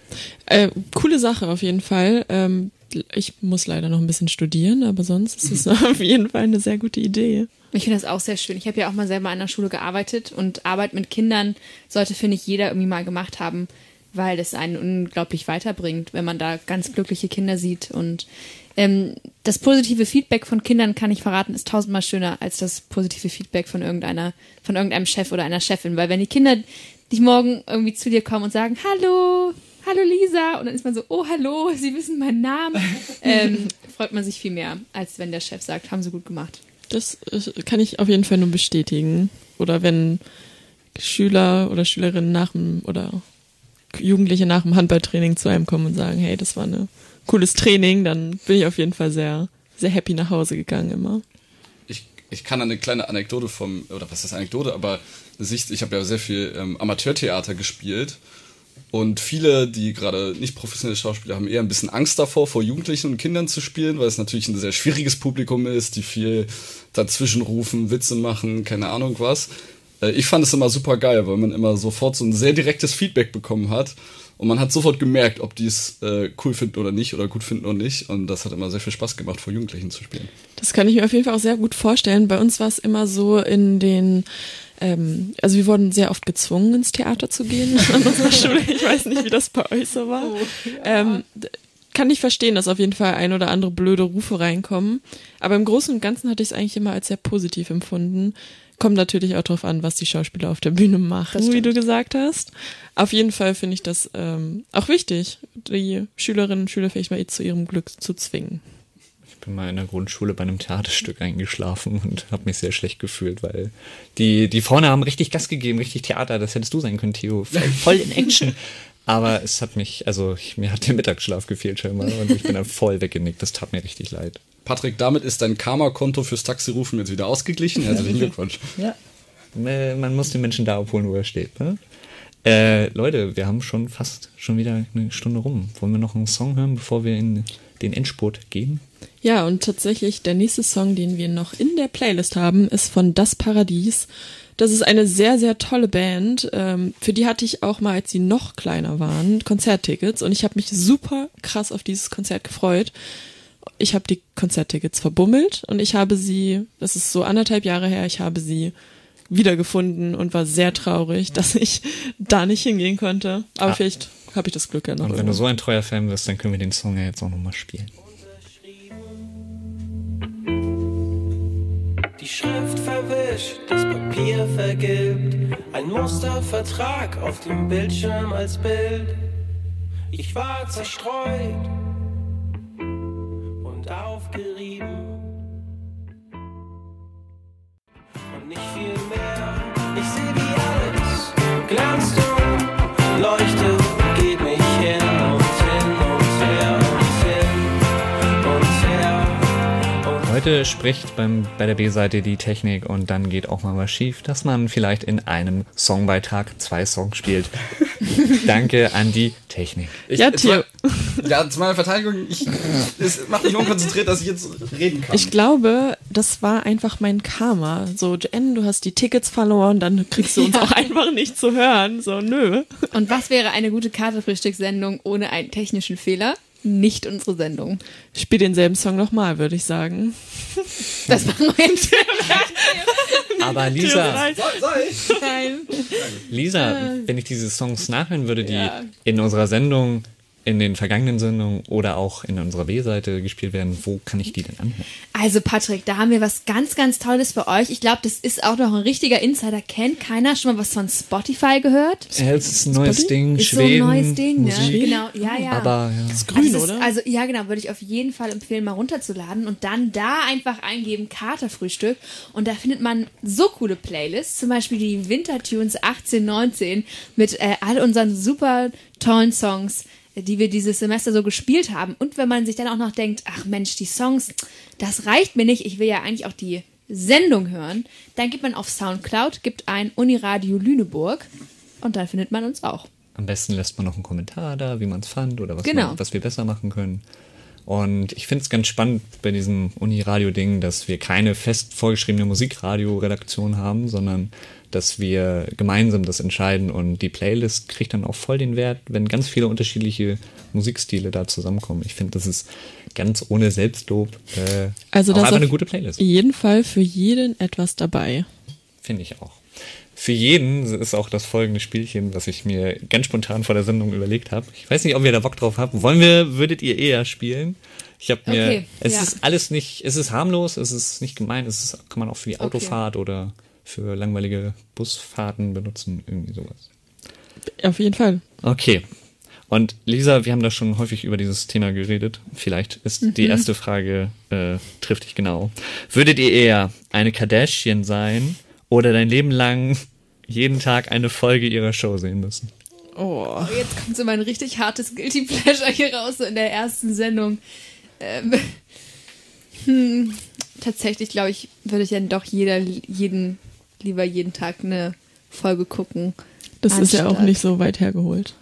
Äh, coole Sache auf jeden Fall. Ähm, ich muss leider noch ein bisschen studieren, aber sonst ist es (laughs) auf jeden Fall eine sehr gute Idee. Ich finde das auch sehr schön. Ich habe ja auch mal selber an der Schule gearbeitet und Arbeit mit Kindern sollte, finde ich, jeder irgendwie mal gemacht haben, weil das einen unglaublich weiterbringt, wenn man da ganz glückliche Kinder sieht. Und ähm, das positive Feedback von Kindern, kann ich verraten, ist tausendmal schöner als das positive Feedback von irgendeiner, von irgendeinem Chef oder einer Chefin. Weil wenn die Kinder dich morgen irgendwie zu dir kommen und sagen, hallo, hallo Lisa, und dann ist man so, oh hallo, sie wissen meinen Namen, (laughs) ähm, freut man sich viel mehr, als wenn der Chef sagt, haben sie gut gemacht. Das kann ich auf jeden Fall nur bestätigen. Oder wenn Schüler oder Schülerinnen nach dem oder Jugendliche nach dem Handballtraining zu einem kommen und sagen, hey, das war ein cooles Training, dann bin ich auf jeden Fall sehr, sehr happy nach Hause gegangen immer. ich, ich kann eine kleine Anekdote vom, oder was ist Anekdote, aber eine Sicht, ich habe ja sehr viel ähm, Amateurtheater gespielt und viele, die gerade nicht professionelle Schauspieler haben, eher ein bisschen Angst davor, vor Jugendlichen und Kindern zu spielen, weil es natürlich ein sehr schwieriges Publikum ist, die viel dazwischen rufen, Witze machen, keine Ahnung was. Äh, ich fand es immer super geil, weil man immer sofort so ein sehr direktes Feedback bekommen hat. Und man hat sofort gemerkt, ob die es äh, cool finden oder nicht oder gut finden oder nicht. Und das hat immer sehr viel Spaß gemacht, vor Jugendlichen zu spielen. Das kann ich mir auf jeden Fall auch sehr gut vorstellen. Bei uns war es immer so in den, ähm, also wir wurden sehr oft gezwungen, ins Theater zu gehen (laughs) an unserer (laughs) Schule. Ich weiß nicht, wie das bei euch so war. ähm, d- kann ich verstehen, dass auf jeden Fall ein oder andere blöde Rufe reinkommen. Aber im Großen und Ganzen hatte ich es eigentlich immer als sehr positiv empfunden. Kommt natürlich auch darauf an, was die Schauspieler auf der Bühne machen, wie du gesagt hast. Auf jeden Fall finde ich das ähm, auch wichtig, die Schülerinnen und Schüler vielleicht mal zu ihrem Glück zu zwingen. Ich bin mal in der Grundschule bei einem Theaterstück eingeschlafen und habe mich sehr schlecht gefühlt, weil die, die vorne haben richtig Gas gegeben, richtig Theater, das hättest du sein können, Theo. Voll, voll in Action. Aber es hat mich, also ich, mir hat der Mittagsschlaf gefehlt scheinbar und ich bin dann voll weggenickt. Das tat mir richtig leid. Patrick, damit ist dein Karma-Konto fürs Taxirufen jetzt wieder ausgeglichen. Herzlichen Glückwunsch. Ja. Äh, Man muss den Menschen da abholen, wo er steht. Ne? Äh, Leute, wir haben schon fast schon wieder eine Stunde rum. Wollen wir noch einen Song hören, bevor wir in den Endspurt gehen? Ja, und tatsächlich der nächste Song, den wir noch in der Playlist haben, ist von Das Paradies. Das ist eine sehr, sehr tolle Band. Ähm, für die hatte ich auch mal, als sie noch kleiner waren, Konzerttickets und ich habe mich super krass auf dieses Konzert gefreut. Ich habe die Konzerttickets verbummelt und ich habe sie, das ist so anderthalb Jahre her, ich habe sie wiedergefunden und war sehr traurig, dass ich da nicht hingehen konnte. Aber Ah. vielleicht habe ich das Glück ja noch. Und wenn du so ein treuer Fan bist, dann können wir den Song ja jetzt auch nochmal spielen. Die Schrift verwischt, das Papier vergilbt. Ein Mustervertrag auf dem Bildschirm als Bild. Ich war zerstreut und nicht viel mehr. Ich sehe, wie alles glänzt und leuchtet, geht mich hin und hin und her und hin und her. Und Heute spricht beim, bei der B-Seite die Technik und dann geht auch mal was schief, dass man vielleicht in einem Songbeitrag zwei Songs spielt. (laughs) Danke an die Technik. Ich, Ja, Theo. War- Ja, zu meiner Verteidigung, ich, es macht mich unkonzentriert, dass ich jetzt reden kann. Ich glaube, das war einfach mein Karma. So, Jen, du hast die Tickets verloren, dann kriegst du uns auch einfach nicht zu hören. So, nö. Und was wäre eine gute Karte-Frühstückssendung ohne einen technischen Fehler? Nicht unsere Sendung. Spiel denselben Song nochmal, würde ich sagen. Das machen wir jetzt. Aber Lisa, ich? Nein. Lisa, wenn ich diese Songs nachhören würde, die Ja. in unserer Sendung, in den vergangenen Sendungen oder auch in unserer B-Seite gespielt werden, wo kann ich die denn anhören? Also Patrick, da haben wir was ganz, ganz Tolles für euch. Ich glaube, das ist auch noch ein richtiger Insider. Kennt keiner schon mal was von Spotify gehört? Ja, es ist ein neues Spotify? Ding, Ist Schweden, so ein neues Ding, ne? Musik, Genau, ja, ja. aber ja. Ist Also, grün, es ist, oder? also ja, genau, würde ich auf jeden Fall empfehlen, mal runterzuladen und dann da einfach eingeben Katerfrühstück und da findet man so coole Playlists, zum Beispiel die Wintertunes 18, 19 mit äh, all unseren super tollen Songs, die wir dieses Semester so gespielt haben. Und wenn man sich dann auch noch denkt, ach Mensch, die Songs, das reicht mir nicht, ich will ja eigentlich auch die Sendung hören, dann gibt man auf Soundcloud, gibt ein Uniradio Lüneburg und dann findet man uns auch. Am besten lässt man noch einen Kommentar da, wie man es fand oder was, Genau. man, was wir besser machen können. Und ich finde es ganz spannend bei diesem Uni-Radio-Ding, dass wir keine fest vorgeschriebene Musikradio-Redaktion haben, sondern dass wir gemeinsam das entscheiden und die Playlist kriegt dann auch voll den Wert, wenn ganz viele unterschiedliche Musikstile da zusammenkommen. Ich finde, das ist ganz ohne Selbstlob äh, Also auch das einfach auf eine gute Playlist. jeden Fall für jeden etwas dabei. Finde ich auch. Für jeden ist auch das folgende Spielchen, was ich mir ganz spontan vor der Sendung überlegt habe. Ich weiß nicht, ob ihr da Bock drauf habt. Wollen wir, würdet ihr eher spielen? Ich habe mir, Okay, es ja. ist alles nicht, es ist harmlos, es ist nicht gemein, es ist, kann man auch für die Autofahrt oder für langweilige Busfahrten benutzen, irgendwie sowas. Auf jeden Fall. Okay. Und Lisa, wir haben da schon häufig über dieses Thema geredet. Vielleicht ist die erste Frage, äh, trifft dich genau. Würdet ihr eher eine Kardashian sein oder dein Leben lang jeden Tag eine Folge ihrer Show sehen müssen? Oh. Jetzt kommt so mein richtig hartes Guilty Pleasure hier raus, so in der ersten Sendung. Ähm, hm, tatsächlich, glaube ich, würde ich dann doch jeder, jeden, lieber jeden Tag eine Folge gucken. Das ist ja auch Anstatt- nicht so weit hergeholt.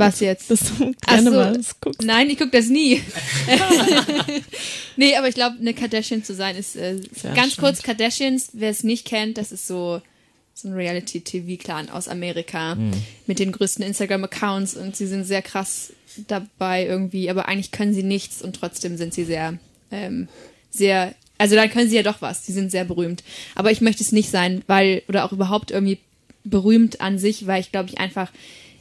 Was jetzt? Dass du gerne so. mal das guckst. Nein, ich gucke das nie. (laughs) (laughs) nee, aber ich glaube, eine Kardashian zu sein ist äh, ganz spannend. kurz Kardashians, wer es nicht kennt, das ist so so ein Reality-TV-Clan aus Amerika mit den größten Instagram-Accounts und sie sind sehr krass dabei irgendwie, aber eigentlich können sie nichts und trotzdem sind sie sehr, ähm, sehr, also dann können sie ja doch was, sie sind sehr berühmt. Aber ich möchte es nicht sein, weil, oder auch überhaupt irgendwie berühmt an sich, weil ich glaube ich einfach,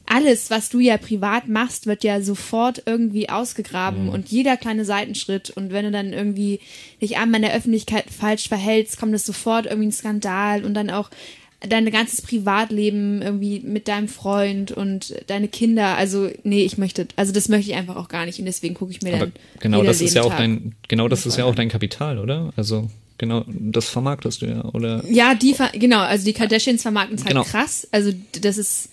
alles, was du ja privat machst, wird ja sofort irgendwie ausgegraben und jeder kleine Seitenschritt und wenn du dann irgendwie dich einmal in der Öffentlichkeit falsch verhältst, kommt es sofort irgendwie ein Skandal und dann auch dein ganzes Privatleben irgendwie mit deinem Freund und deine Kinder. Also nee, ich möchte, also das möchte ich einfach auch gar nicht und deswegen gucke ich mir Aber dann genau das ist ja auch dein, genau das ist ja auch dein Kapital, oder? Also genau, das vermarktest du ja, oder? Ja, die, ver- genau, also die Kardashians vermarkten es halt Genau. krass. Also das ist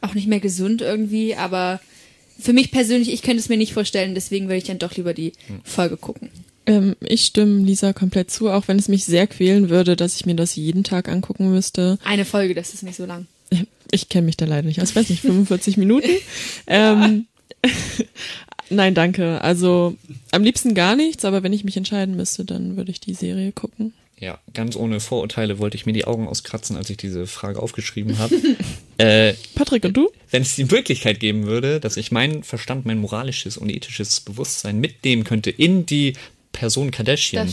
auch nicht mehr gesund irgendwie, aber für mich persönlich, ich könnte es mir nicht vorstellen, deswegen würde ich dann doch lieber die. Folge gucken. Ähm, ich stimme Lisa komplett zu, auch wenn es mich sehr quälen würde, dass ich mir das jeden Tag angucken müsste. Eine Folge, das ist nicht so lang. (laughs) Ich kenne mich da leider nicht aus, weiß nicht, 45 Minuten. (laughs) Ähm, (laughs) nein, danke. Also am liebsten gar nichts, aber wenn ich mich entscheiden müsste, dann würde ich die Serie gucken. Ja, ganz ohne Vorurteile wollte ich mir die Augen auskratzen, als ich diese Frage aufgeschrieben habe. (laughs) äh, Patrick und du? wenn es die Möglichkeit geben würde, dass ich meinen Verstand, mein moralisches und ethisches Bewusstsein mitnehmen könnte in die Person Kardashian,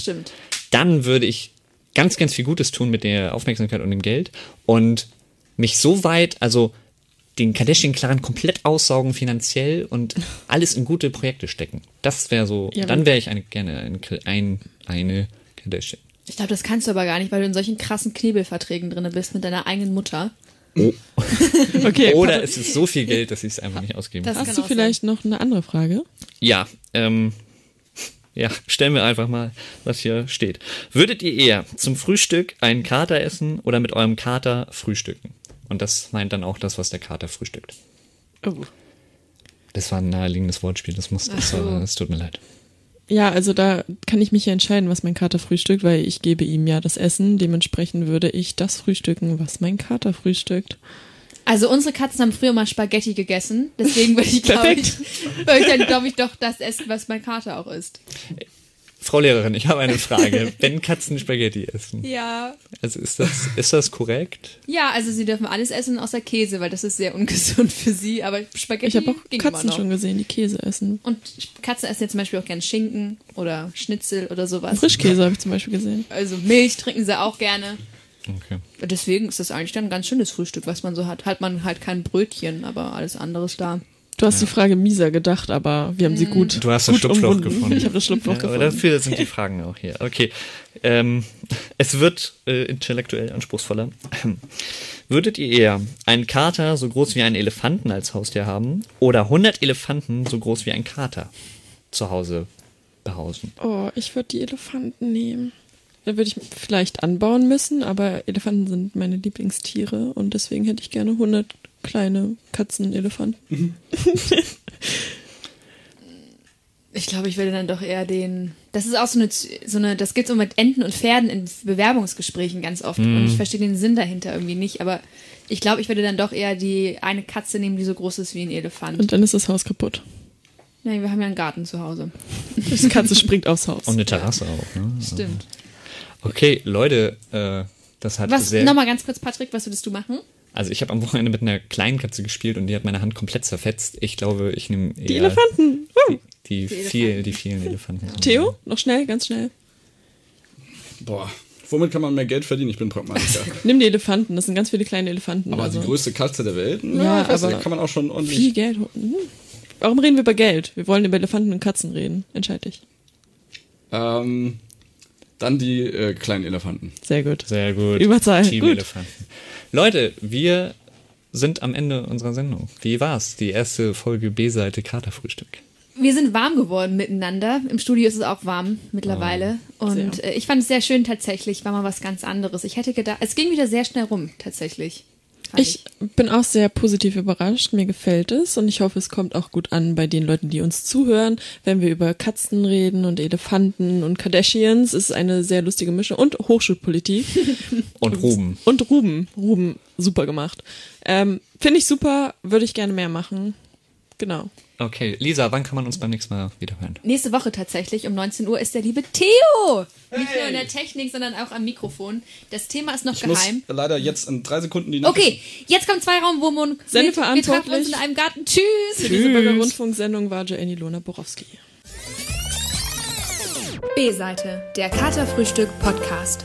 dann würde ich ganz, ganz viel Gutes tun mit der Aufmerksamkeit und dem Geld und mich so weit, also den Kardashian-Clan komplett aussaugen finanziell und (laughs) alles in gute Projekte stecken. Das wäre so, Ja, dann wäre ich eine, gerne ein, ein, eine Kardashian. Ich glaube, das kannst du aber gar nicht, weil du in solchen krassen Knebelverträgen drin bist mit deiner eigenen Mutter. (laughs) Okay. Oder es ist so viel Geld, dass ich es einfach nicht ausgeben kann. hast du vielleicht noch eine andere Frage? Ja, ähm, ja, stellen wir einfach mal, was hier steht. Würdet ihr eher zum Frühstück einen Kater essen oder mit eurem Kater frühstücken? Und das meint dann auch das, was der Kater frühstückt. Oh. Das war ein naheliegendes Wortspiel, das muss, das, so. das tut mir leid. Ja, also da kann ich mich ja entscheiden, was mein Kater frühstückt, weil ich gebe ihm ja das Essen. Dementsprechend würde ich das frühstücken, was mein Kater frühstückt. Also unsere Katzen haben früher mal Spaghetti gegessen, deswegen würde ich, (laughs) glaube ich, würde ich dann, glaube ich, doch das essen, was mein Kater auch isst. Frau Lehrerin, ich habe eine Frage. (laughs) Wenn Katzen Spaghetti essen, Ja. also ist das, ist das korrekt? Ja, also sie dürfen alles essen außer Käse, weil das ist sehr ungesund für sie, aber Spaghetti Ich habe auch Katzen schon gesehen, die Käse essen. Und Katzen essen jetzt zum Beispiel auch gerne Schinken oder Schnitzel oder sowas. Frischkäse habe ich zum Beispiel gesehen. Also Milch trinken sie auch gerne. Okay. Deswegen ist das eigentlich dann ein ganz schönes Frühstück, was man so hat. Hat man halt kein Brötchen, aber alles andere ist da. Du hast die Frage mieser gedacht, aber wir haben sie gut. Du hast das Schlupfloch umwunden. gefunden. (laughs) Ich habe das Schlupfloch Ja, aber gefunden. dafür sind die (laughs) Fragen auch hier. Okay. Ähm, (laughs) es wird äh, intellektuell anspruchsvoller. (clears throat) Würdet ihr eher einen Kater so groß wie einen Elefanten als Haustier haben oder 100 Elefanten so groß wie ein Kater zu Hause behausen? Oh, ich würde die Elefanten nehmen. Da würde ich vielleicht anbauen müssen, aber Elefanten sind meine Lieblingstiere und deswegen hätte ich gerne 100 kleine Katzen-Elefanten. (laughs) Ich glaube, ich würde dann doch eher den. Das ist auch so eine, so eine das gibt's so mit Enten und Pferden in Bewerbungsgesprächen ganz oft. Und ich verstehe den Sinn dahinter irgendwie nicht. Aber ich glaube, ich würde dann doch eher die eine Katze nehmen, die so groß ist wie ein Elefant. Und dann ist das Haus kaputt. Nein, wir haben ja einen Garten zu Hause. Die Katze springt aufs Haus. Und eine Terrasse auch. Ne? Stimmt. Okay, Leute, äh, das hat Was, sehr. nochmal ganz kurz, Patrick, was würdest du machen? Also ich habe am Wochenende mit einer kleinen Katze gespielt und die hat meine Hand komplett zerfetzt. Ich glaube, ich nehme eher die Elefanten. Uh. die, viel, die vielen Elefanten. Theo, noch schnell, ganz schnell. Boah, womit kann man mehr Geld verdienen? Ich bin Pragmatiker. (laughs) Nimm die Elefanten, das sind ganz viele kleine Elefanten. aber also die größte Katze der Welt? Ja, ich weiß aber nicht, kann man auch schon ordentlich. viel Geld. Mhm. Warum reden wir über Geld? Wir wollen über Elefanten und Katzen reden. Entscheid dich. Ähm, dann die äh, kleinen Elefanten. Sehr gut. Sehr gut. Überzahl. Team Gut. Elefanten. Leute, wir sind am Ende unserer Sendung. Wie war's? Die erste Folge B-Seite Katerfrühstück. Wir sind warm geworden miteinander. Im Studio ist es auch warm mittlerweile. Und äh, ich fand es sehr schön tatsächlich. War mal was ganz anderes. Ich hätte gedacht, es ging wieder sehr schnell rum, tatsächlich. Ich bin auch sehr positiv überrascht. Mir gefällt es und ich hoffe, es kommt auch gut an bei den Leuten, die uns zuhören. Wenn wir über Katzen reden und Elefanten und Kardashians, ist eine sehr lustige Mischung und Hochschulpolitik. (laughs) Und Ruben. Und Ruben. Ruben, super gemacht. Ähm, Finde ich super, würde ich gerne mehr machen. Genau. Okay, Lisa, wann kann man uns beim nächsten Mal wiederhören? Nächste Woche tatsächlich um 19 Uhr ist der liebe Theo. Nicht nur in der Technik, sondern auch am Mikrofon. Das Thema ist noch Ich muss geheim. leider jetzt in drei Sekunden die Okay, jetzt kommt zwei Raumwohnung. Wir, wir treffen Sendeverantwortlich. uns in einem Garten. Tschüss. Für diese Bürgerrundfunksendung war Joanny Lona Borowski. B-Seite, der Katerfrühstück Podcast.